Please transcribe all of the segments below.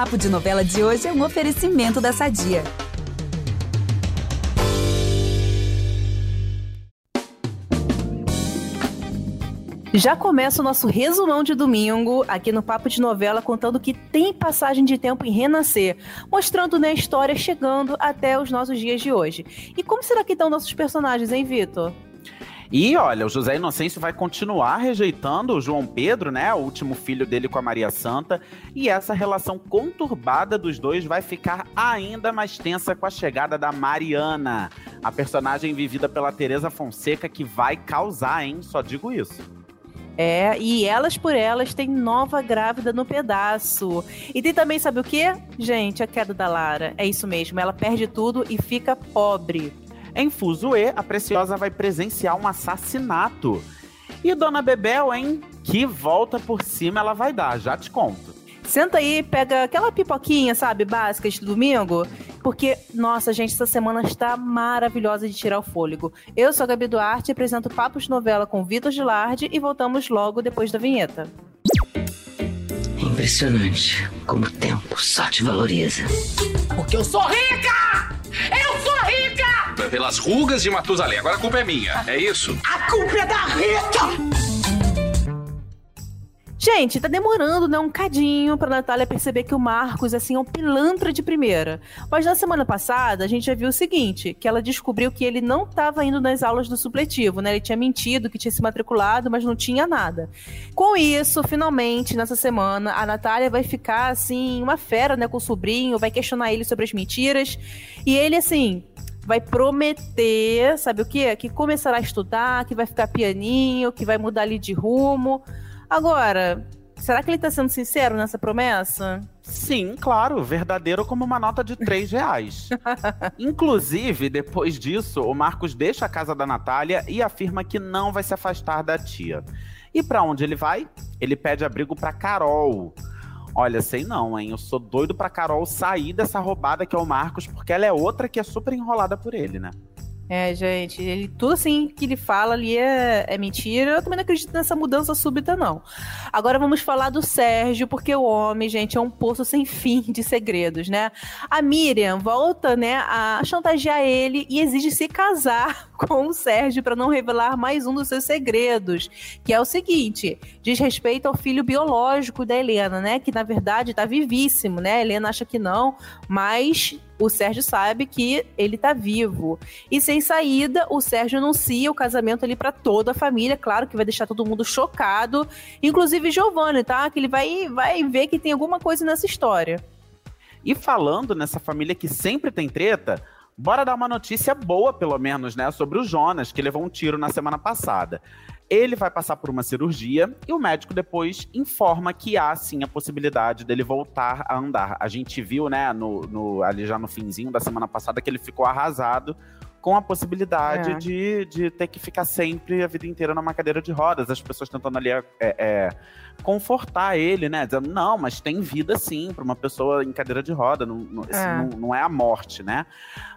Papo de Novela de hoje é um oferecimento da Sadia. Já começa o nosso resumão de domingo aqui no Papo de Novela, contando que tem passagem de tempo em Renascer, mostrando né, a história chegando até os nossos dias de hoje. E como será que estão nossos personagens, hein, Vitor? E olha, o José Inocêncio vai continuar rejeitando o João Pedro, né, o último filho dele com a Maria Santa, e essa relação conturbada dos dois vai ficar ainda mais tensa com a chegada da Mariana, a personagem vivida pela Teresa Fonseca que vai causar, hein? Só digo isso. É, e elas por elas tem nova grávida no pedaço. E tem também, sabe o que? Gente, a queda da Lara. É isso mesmo, ela perde tudo e fica pobre. Em Fuzue, a Preciosa vai presenciar um assassinato. E Dona Bebel, hein? Que volta por cima ela vai dar, já te conto. Senta aí, pega aquela pipoquinha, sabe, básica de domingo, porque, nossa, gente, essa semana está maravilhosa de tirar o fôlego. Eu sou a Gabi Duarte, apresento Papos Novela com Vitor Gilardi e voltamos logo depois da vinheta. Impressionante como o tempo só te valoriza. Porque eu sou rica! Pelas rugas de Matusalém. Agora a culpa é minha, é isso? A culpa é da Rita! Gente, tá demorando, né, um cadinho pra Natália perceber que o Marcos, assim, é um pilantra de primeira. Mas na semana passada, a gente já viu o seguinte, que ela descobriu que ele não tava indo nas aulas do supletivo, né? Ele tinha mentido que tinha se matriculado, mas não tinha nada. Com isso, finalmente, nessa semana, a Natália vai ficar, assim, uma fera, né, com o sobrinho, vai questionar ele sobre as mentiras. E ele, assim, vai prometer, sabe o quê? Que começará a estudar, que vai ficar pianinho, que vai mudar ali de rumo. Agora, será que ele tá sendo sincero nessa promessa? Sim, claro, verdadeiro como uma nota de 3 reais. Inclusive, depois disso, o Marcos deixa a casa da Natália e afirma que não vai se afastar da tia. E para onde ele vai? Ele pede abrigo para Carol. Olha, sei não, hein? Eu sou doido pra Carol sair dessa roubada que é o Marcos, porque ela é outra que é super enrolada por ele, né? É, gente, ele, tudo assim que ele fala ali é, é, mentira. Eu também não acredito nessa mudança súbita, não. Agora vamos falar do Sérgio, porque o homem, gente, é um poço sem fim de segredos, né? A Miriam volta, né, a chantagear ele e exige se casar com o Sérgio para não revelar mais um dos seus segredos, que é o seguinte: diz respeito ao filho biológico da Helena, né? Que na verdade tá vivíssimo, né? A Helena acha que não, mas o Sérgio sabe que ele tá vivo. E sem saída, o Sérgio anuncia o casamento ali para toda a família, claro que vai deixar todo mundo chocado, inclusive Giovanni, tá? Que ele vai vai ver que tem alguma coisa nessa história. E falando nessa família que sempre tem treta, bora dar uma notícia boa, pelo menos, né, sobre o Jonas, que levou um tiro na semana passada. Ele vai passar por uma cirurgia e o médico depois informa que há sim a possibilidade dele voltar a andar. A gente viu, né, no, no, ali já no finzinho da semana passada, que ele ficou arrasado com a possibilidade é. de, de ter que ficar sempre a vida inteira numa cadeira de rodas. As pessoas tentando ali é, é, confortar ele, né? Dizendo, não, mas tem vida sim para uma pessoa em cadeira de roda, não, não, é. Não, não, é a morte, né?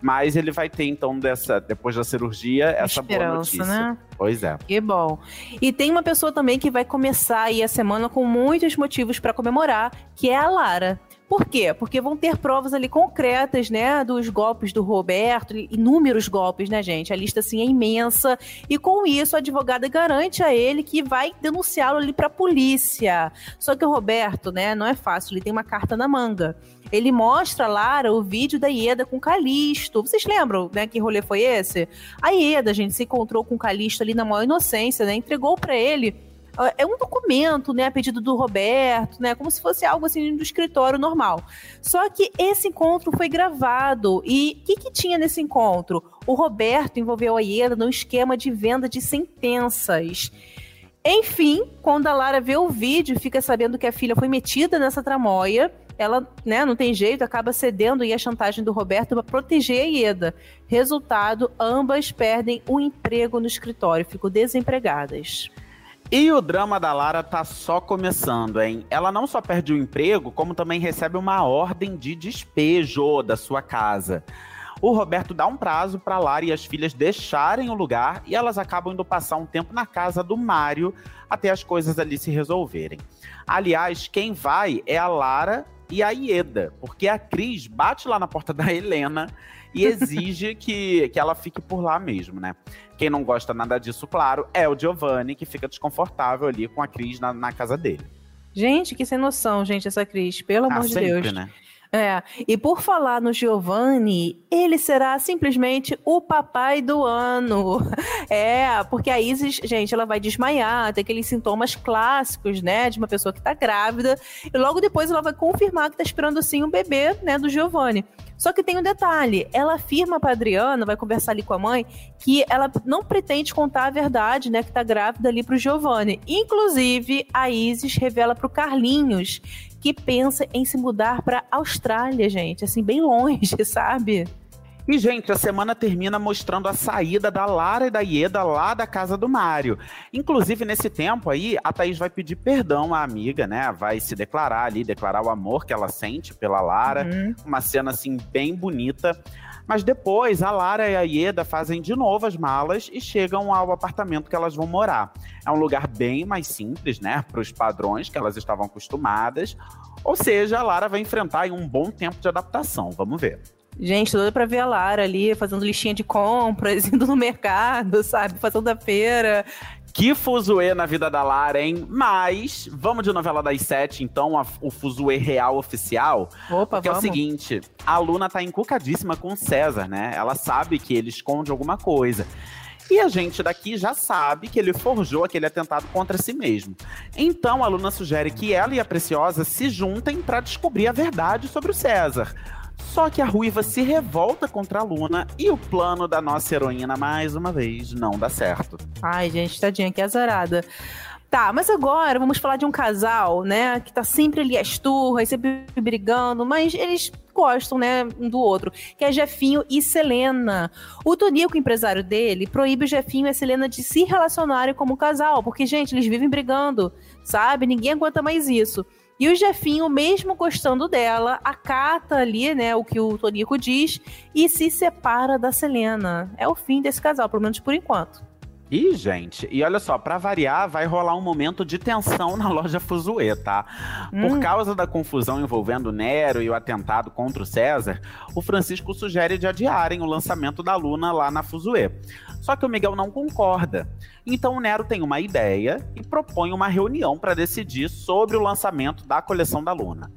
Mas ele vai ter, então, dessa, depois da cirurgia, essa Esperança, boa notícia. Né? Pois é. Que bom. E tem uma pessoa também que vai começar aí a semana com muitos motivos para comemorar, que é a Lara. Por quê? Porque vão ter provas ali concretas, né, dos golpes do Roberto, inúmeros golpes, né, gente? A lista assim é imensa e com isso a advogada garante a ele que vai denunciá-lo ali para a polícia. Só que o Roberto, né, não é fácil, ele tem uma carta na manga. Ele mostra a Lara o vídeo da Ieda com Calisto. Vocês lembram, né, que rolê foi esse? A Ieda, gente, se encontrou com Calisto ali na maior inocência, né? Entregou para ele é um documento, né, a pedido do Roberto, né, como se fosse algo assim do escritório normal. Só que esse encontro foi gravado e o que, que tinha nesse encontro? O Roberto envolveu a Ieda no esquema de venda de sentenças. Enfim, quando a Lara vê o vídeo fica sabendo que a filha foi metida nessa tramóia, ela, né, não tem jeito, acaba cedendo e a chantagem do Roberto para proteger a Ieda. Resultado, ambas perdem o emprego no escritório, ficam desempregadas. E o drama da Lara tá só começando, hein? Ela não só perde o emprego, como também recebe uma ordem de despejo da sua casa. O Roberto dá um prazo para Lara e as filhas deixarem o lugar e elas acabam indo passar um tempo na casa do Mário até as coisas ali se resolverem. Aliás, quem vai é a Lara e a Ieda, porque a Cris bate lá na porta da Helena e exige que, que ela fique por lá mesmo, né? Quem não gosta nada disso, claro, é o Giovanni, que fica desconfortável ali com a Cris na, na casa dele. Gente, que sem noção, gente, essa Cris, pelo Ah, amor de sempre, Deus. né? É, e por falar no Giovanni, ele será simplesmente o papai do ano. É, porque a Isis, gente, ela vai desmaiar, tem aqueles sintomas clássicos, né, de uma pessoa que tá grávida, e logo depois ela vai confirmar que tá esperando sim um bebê, né, do Giovanni. Só que tem um detalhe, ela afirma pra Adriana, vai conversar ali com a mãe, que ela não pretende contar a verdade, né, que tá grávida ali pro Giovanni. Inclusive, a Isis revela pro Carlinhos que pensa em se mudar pra Austrália, gente, assim, bem longe, sabe? E, gente, a semana termina mostrando a saída da Lara e da Ieda lá da casa do Mário. Inclusive, nesse tempo aí, a Thaís vai pedir perdão à amiga, né? Vai se declarar ali, declarar o amor que ela sente pela Lara. Uhum. Uma cena, assim, bem bonita. Mas depois, a Lara e a Ieda fazem de novo as malas e chegam ao apartamento que elas vão morar. É um lugar bem mais simples, né? Para os padrões que elas estavam acostumadas. Ou seja, a Lara vai enfrentar um bom tempo de adaptação. Vamos ver. Gente, toda pra ver a Lara ali, fazendo listinha de compras, indo no mercado, sabe? Fazendo a feira. Que fuzuê na vida da Lara, hein? Mas, vamos de novela das sete, então, a- o fuzuê real oficial. Opa, Que é o seguinte, a Luna tá encucadíssima com o César, né? Ela sabe que ele esconde alguma coisa. E a gente daqui já sabe que ele forjou aquele atentado contra si mesmo. Então a Luna sugere que ela e a Preciosa se juntem pra descobrir a verdade sobre o César. Só que a Ruiva se revolta contra a Luna e o plano da nossa heroína, mais uma vez, não dá certo. Ai, gente, tadinha, que azarada. Tá, mas agora vamos falar de um casal, né? Que tá sempre ali às turras, sempre brigando, mas eles gostam, né, um do outro, que é Jefinho e Selena. O Tonico, empresário dele, proíbe o Jefinho e a Selena de se relacionarem como casal, porque, gente, eles vivem brigando, sabe? Ninguém aguenta mais isso. E o Jefinho, mesmo gostando dela, acata ali, né, o que o Tonico diz e se separa da Selena. É o fim desse casal, pelo menos por enquanto. Ih, gente, e olha só, pra variar, vai rolar um momento de tensão na loja Fuzue, tá? Por Hum. causa da confusão envolvendo Nero e o atentado contra o César, o Francisco sugere de adiarem o lançamento da Luna lá na Fuzue. Só que o Miguel não concorda. Então o Nero tem uma ideia e propõe uma reunião para decidir sobre o lançamento da coleção da Luna.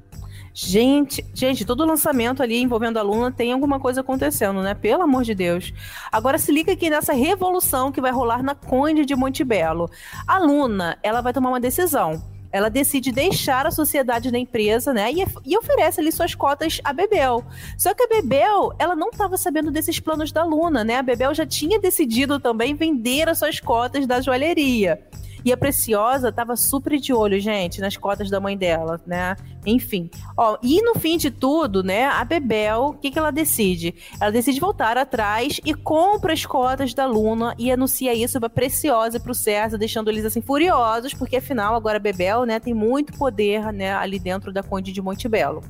Gente, gente, todo lançamento ali envolvendo a Luna tem alguma coisa acontecendo, né? Pelo amor de Deus. Agora se liga aqui nessa revolução que vai rolar na Conde de Montebello. A Luna, ela vai tomar uma decisão. Ela decide deixar a sociedade da empresa, né? E, e oferece ali suas cotas a Bebel. Só que a Bebel, ela não estava sabendo desses planos da Luna, né? A Bebel já tinha decidido também vender as suas cotas da joalheria. E a Preciosa tava super de olho, gente, nas cotas da mãe dela, né? Enfim. Ó, e no fim de tudo, né, a Bebel, o que, que ela decide? Ela decide voltar atrás e compra as cotas da Luna e anuncia isso pra Preciosa e pro César, deixando eles assim furiosos, porque afinal agora a Bebel, né, tem muito poder, né, ali dentro da Conde de Montebello.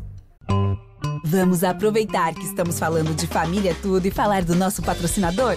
Vamos aproveitar que estamos falando de família tudo e falar do nosso patrocinador?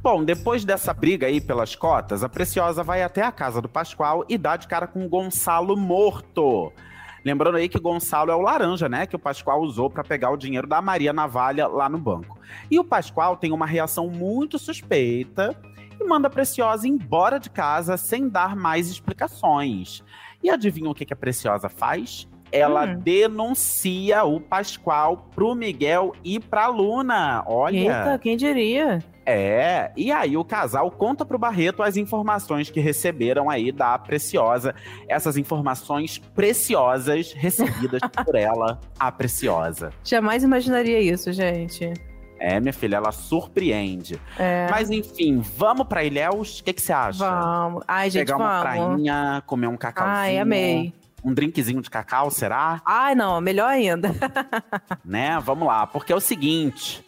Bom, depois dessa briga aí pelas cotas, a Preciosa vai até a casa do Pascoal e dá de cara com o Gonçalo morto. Lembrando aí que Gonçalo é o laranja, né? Que o Pascoal usou para pegar o dinheiro da Maria Navalha lá no banco. E o Pascoal tem uma reação muito suspeita e manda a Preciosa embora de casa sem dar mais explicações. E adivinha o que, que a Preciosa faz? Ela Hum. denuncia o Pascoal pro Miguel e pra Luna. Olha. Eita, quem diria? É, e aí o casal conta pro Barreto as informações que receberam aí da Preciosa. Essas informações preciosas recebidas por ela, a Preciosa. Jamais imaginaria isso, gente. É, minha filha, ela surpreende. É. Mas enfim, vamos pra Ilhéus? O que você acha? Vamos. Ai, gente, Pegar uma vamos. prainha, comer um cacauzinho. Ai, amei. Um drinkzinho de cacau, será? Ai, não, melhor ainda. né? Vamos lá, porque é o seguinte.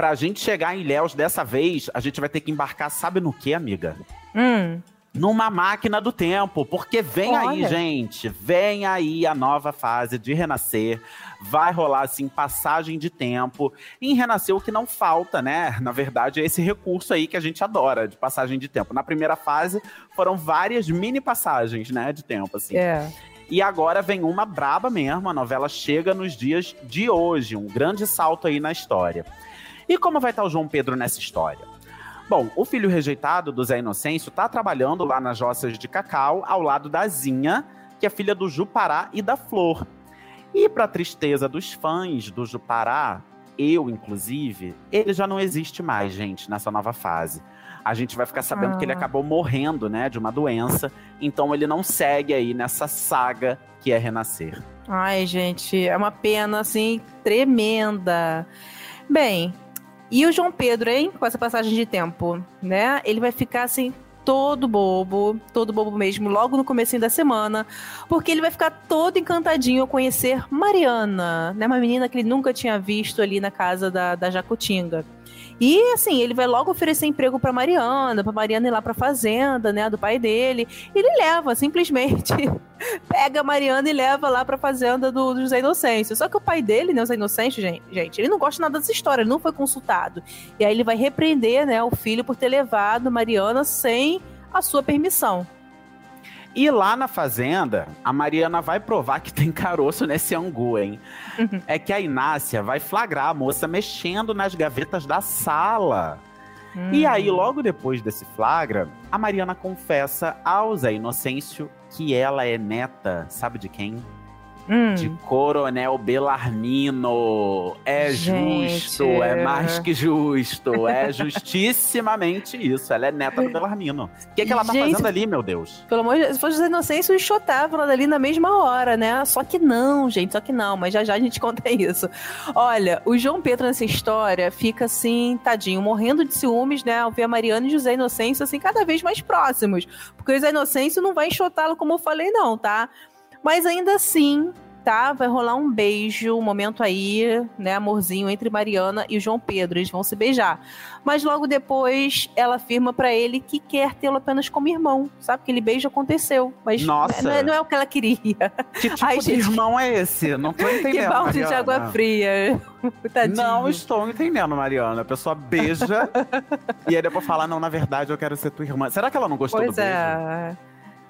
Pra gente chegar em Ilhéus dessa vez, a gente vai ter que embarcar, sabe no que, amiga? Hum. Numa máquina do tempo, porque vem Olha. aí, gente, vem aí a nova fase de renascer. Vai rolar, assim, passagem de tempo. E em renascer, o que não falta, né? Na verdade, é esse recurso aí que a gente adora, de passagem de tempo. Na primeira fase, foram várias mini passagens, né, de tempo, assim. É. E agora vem uma braba mesmo, a novela chega nos dias de hoje, um grande salto aí na história. E como vai estar o João Pedro nessa história? Bom, o filho rejeitado do Zé Inocêncio está trabalhando lá nas roças de cacau, ao lado da Zinha, que é filha do Jupará e da Flor. E para tristeza dos fãs do Jupará, eu inclusive, ele já não existe mais, gente, nessa nova fase. A gente vai ficar sabendo Ah. que ele acabou morrendo, né, de uma doença, então ele não segue aí nessa saga que é renascer. Ai, gente, é uma pena, assim, tremenda. Bem, e o João Pedro, hein, com essa passagem de tempo, né? Ele vai ficar, assim, todo bobo, todo bobo mesmo, logo no comecinho da semana, porque ele vai ficar todo encantadinho ao conhecer Mariana, né? Uma menina que ele nunca tinha visto ali na casa da, da Jacutinga. E assim, ele vai logo oferecer emprego pra Mariana, pra Mariana ir lá pra fazenda, né, do pai dele. Ele leva, simplesmente, pega a Mariana e leva lá pra fazenda do, do José Inocêncio. Só que o pai dele, né, José Inocêncio, gente, ele não gosta nada dessa história, ele não foi consultado. E aí ele vai repreender, né, o filho por ter levado Mariana sem a sua permissão. E lá na fazenda, a Mariana vai provar que tem caroço nesse angu, hein? Uhum. É que a Inácia vai flagrar a moça mexendo nas gavetas da sala. E Hum. aí, logo depois desse flagra, a Mariana confessa ao Zé Inocêncio que ela é neta, sabe de quem? Hum. De Coronel Belarmino. É Gente. justo, é mais que justo. É justissimamente isso. Ela é neta do Belarmino. O que, que ela tá Gente. fazendo ali, meu Deus? Pelo amor de Deus, se fosse José Inocêncio, enxotava ela dali na mesma hora, né? Só que não, gente, só que não, mas já já a gente conta isso. Olha, o João Pedro nessa história fica assim, tadinho, morrendo de ciúmes, né? Ao ver a Mariana e José Inocêncio, assim, cada vez mais próximos. Porque o José Inocêncio não vai enxotá-lo como eu falei, não, tá? Mas ainda assim, tá? Vai rolar um beijo, um momento aí, né, amorzinho, entre Mariana e João Pedro. Eles vão se beijar. Mas logo depois, ela afirma pra ele que quer tê-lo apenas como irmão. Sabe? Aquele beijo aconteceu. Mas Nossa. Não, é, não é o que ela queria. Que tipo Ai, de gente. irmão é esse? Não tô entendendo. que balde de Mariana. água fria. Tadinho. Não estou entendendo, Mariana. A pessoa beija e aí depois fala: Não, na verdade eu quero ser tua irmã. Será que ela não gostou Pois do beijo?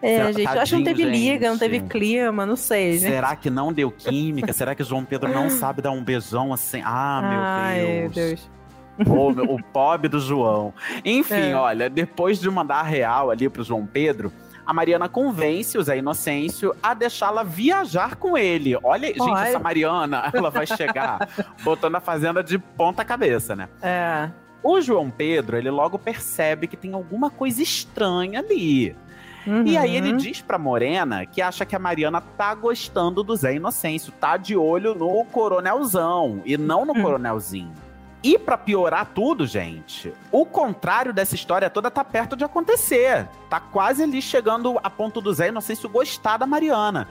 É. Gente, eu acho que não teve Tadinho, liga, não gente. teve clima, não sei, né? Será que não deu química? Será que João Pedro não sabe dar um beijão assim? Ah, meu Ai, Deus. Deus. Meu- o pobre do João. Enfim, É. olha, depois de mandar a real ali pro João Pedro, a Mariana convence o Zé Inocêncio a deixá-la viajar com ele. Olha, gente, Olha. essa Mariana, ela vai chegar botando a fazenda de ponta cabeça, né? É. O João Pedro, ele logo percebe que tem alguma coisa estranha ali. E aí ele Uhum. diz pra Morena que acha que a Mariana tá gostando do Zé Inocêncio, tá de olho no coronelzão e não no Hum. coronelzinho. E pra piorar tudo, gente, o contrário dessa história toda tá perto de acontecer. Tá quase ali chegando a ponto do Zé Inocêncio gostar da Mariana.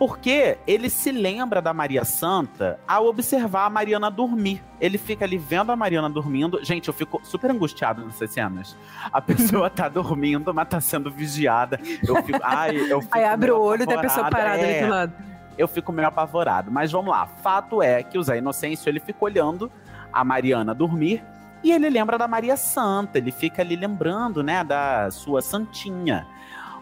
Porque ele se lembra da Maria Santa ao observar a Mariana dormir. Ele fica ali vendo a Mariana dormindo. Gente, eu fico super angustiado nessas cenas. A pessoa tá dormindo, mas tá sendo vigiada. Eu fico. Ai, eu fico Aí abre o olho e tem a pessoa parada ali É, do lado. eu fico meio apavorado. Mas vamos lá. Fato é que o Zé Inocêncio ele fica olhando a Mariana dormir e ele lembra da Maria Santa. Ele fica ali lembrando, né, da sua santinha.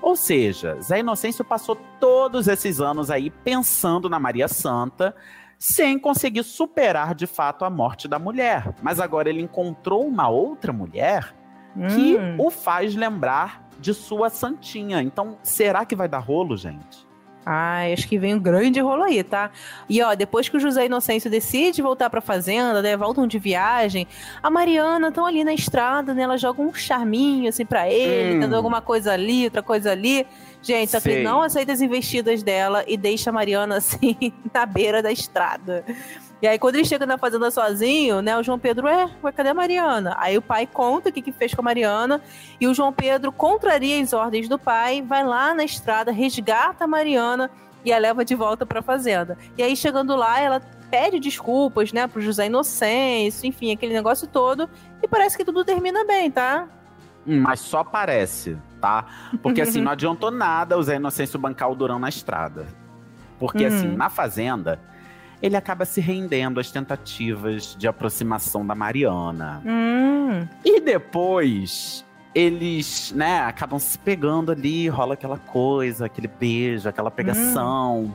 Ou seja, Zé Inocêncio passou todos esses anos aí pensando na Maria Santa, sem conseguir superar de fato a morte da mulher. Mas agora ele encontrou uma outra mulher que Hum. o faz lembrar de sua santinha. Então, será que vai dar rolo, gente? Ai, acho que vem um grande rolo aí, tá? E ó, depois que o José Inocêncio decide voltar pra fazenda, né? Voltam de viagem, a Mariana estão ali na estrada, né? Ela joga um charminho assim pra ele, Hum. dando alguma coisa ali, outra coisa ali. Gente, só que não aceita as investidas dela e deixa a Mariana assim na beira da estrada. E aí, quando ele chega na fazenda sozinho, né? O João Pedro, é, ué, cadê a Mariana? Aí o pai conta o que, que fez com a Mariana. E o João Pedro contraria as ordens do pai, vai lá na estrada, resgata a Mariana e a leva de volta pra fazenda. E aí, chegando lá, ela pede desculpas, né, pro José Inocêncio, enfim, aquele negócio todo. E parece que tudo termina bem, tá? Hum, mas só parece, tá? Porque assim, não adiantou nada o Zé Inocêncio bancar o Durão na estrada. Porque assim, Uhum. na fazenda, ele acaba se rendendo às tentativas de aproximação da Mariana. Hum. E depois, eles, né, acabam se pegando ali, rola aquela coisa, aquele beijo, aquela pegação.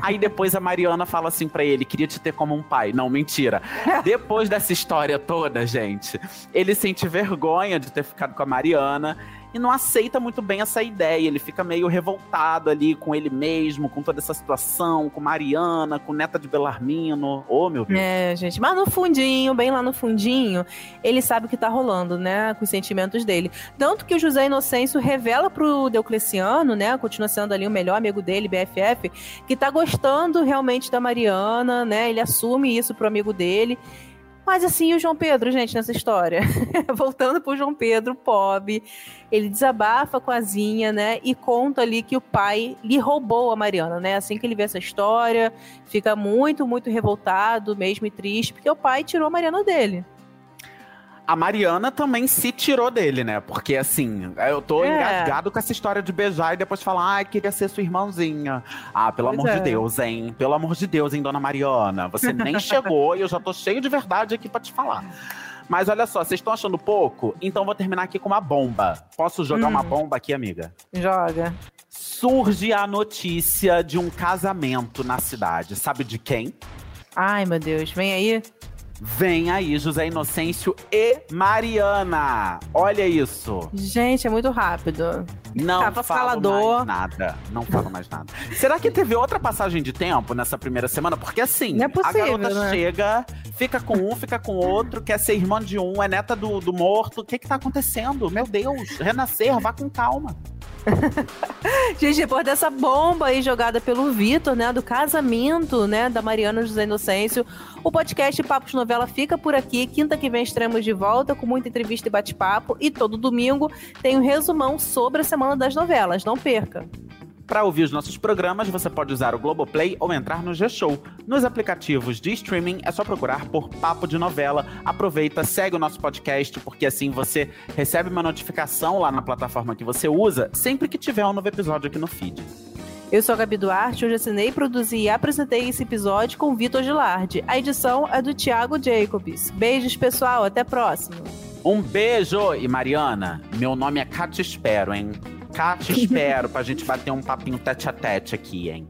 Aí depois a Mariana fala assim pra ele: queria te ter como um pai. Não, mentira. Depois dessa história toda, gente, ele sente vergonha de ter ficado com a Mariana e não aceita muito bem essa ideia. Ele fica meio revoltado ali com ele mesmo, com toda essa situação, com Mariana, com neta de Belarmino. Oh, meu Deus. É, gente. Mas no fundinho, bem lá no fundinho, ele sabe o que tá rolando, né? Com os sentimentos dele. Tanto que o José Inocêncio revela pro Diocleciano, né? Continua sendo ali o melhor amigo dele, BFF, que tá gostando realmente da Mariana, né? Ele assume isso pro amigo dele. Mas assim, o João Pedro, gente, nessa história. Voltando pro João Pedro, pobre. Ele desabafa com a Zinha, né? E conta ali que o pai lhe roubou a Mariana, né? Assim que ele vê essa história, fica muito, muito revoltado mesmo e triste, porque o pai tirou a Mariana dele. A Mariana também se tirou dele, né? Porque assim, eu tô É. engasgado com essa história de beijar e depois falar, ai, queria ser sua irmãzinha. Ah, pelo Pois amor de é. Deus, hein? Pelo amor de Deus, hein, dona Mariana? Você nem chegou e eu já tô cheio de verdade aqui pra te falar. Mas olha só, vocês estão achando pouco? Então vou terminar aqui com uma bomba. Posso jogar Hum. uma bomba aqui, amiga? Joga. Surge a notícia de um casamento na cidade. Sabe de quem? Ai, meu Deus, vem aí. Vem aí, José Inocêncio e Mariana. Olha isso. Gente, é muito rápido. Não Tava falo falador. mais nada. Não falo mais nada. Será que teve outra passagem de tempo nessa primeira semana? Porque assim, Não é possível, a garota né? chega, fica com um, fica com outro, quer ser irmã de um, é neta do, do morto. O que que tá acontecendo? Meu Deus, renascer, vá com calma. Gente, depois dessa bomba aí jogada pelo Vitor, né, do casamento, né, da Mariana José Inocêncio, o podcast Papo de Novela fica por aqui. Quinta que vem estaremos de volta com muita entrevista e bate-papo. E todo domingo tem um resumão sobre a Semana das Novelas. Não perca! Para ouvir os nossos programas, você pode usar o Globoplay ou entrar no G-Show. Nos aplicativos de streaming é só procurar por Papo de Novela. Aproveita, segue o nosso podcast, porque assim você recebe uma notificação lá na plataforma que você usa sempre que tiver um novo episódio aqui no feed. Eu sou a Gabi Duarte, hoje assinei, produzi e apresentei esse episódio com o Vitor Gilardi. A edição é do Thiago Jacobs. Beijos, pessoal, até a próxima! Um beijo! E Mariana, meu nome é Cátia Espero, hein? Cátia Espero, pra gente bater um papinho tete a tete aqui, hein?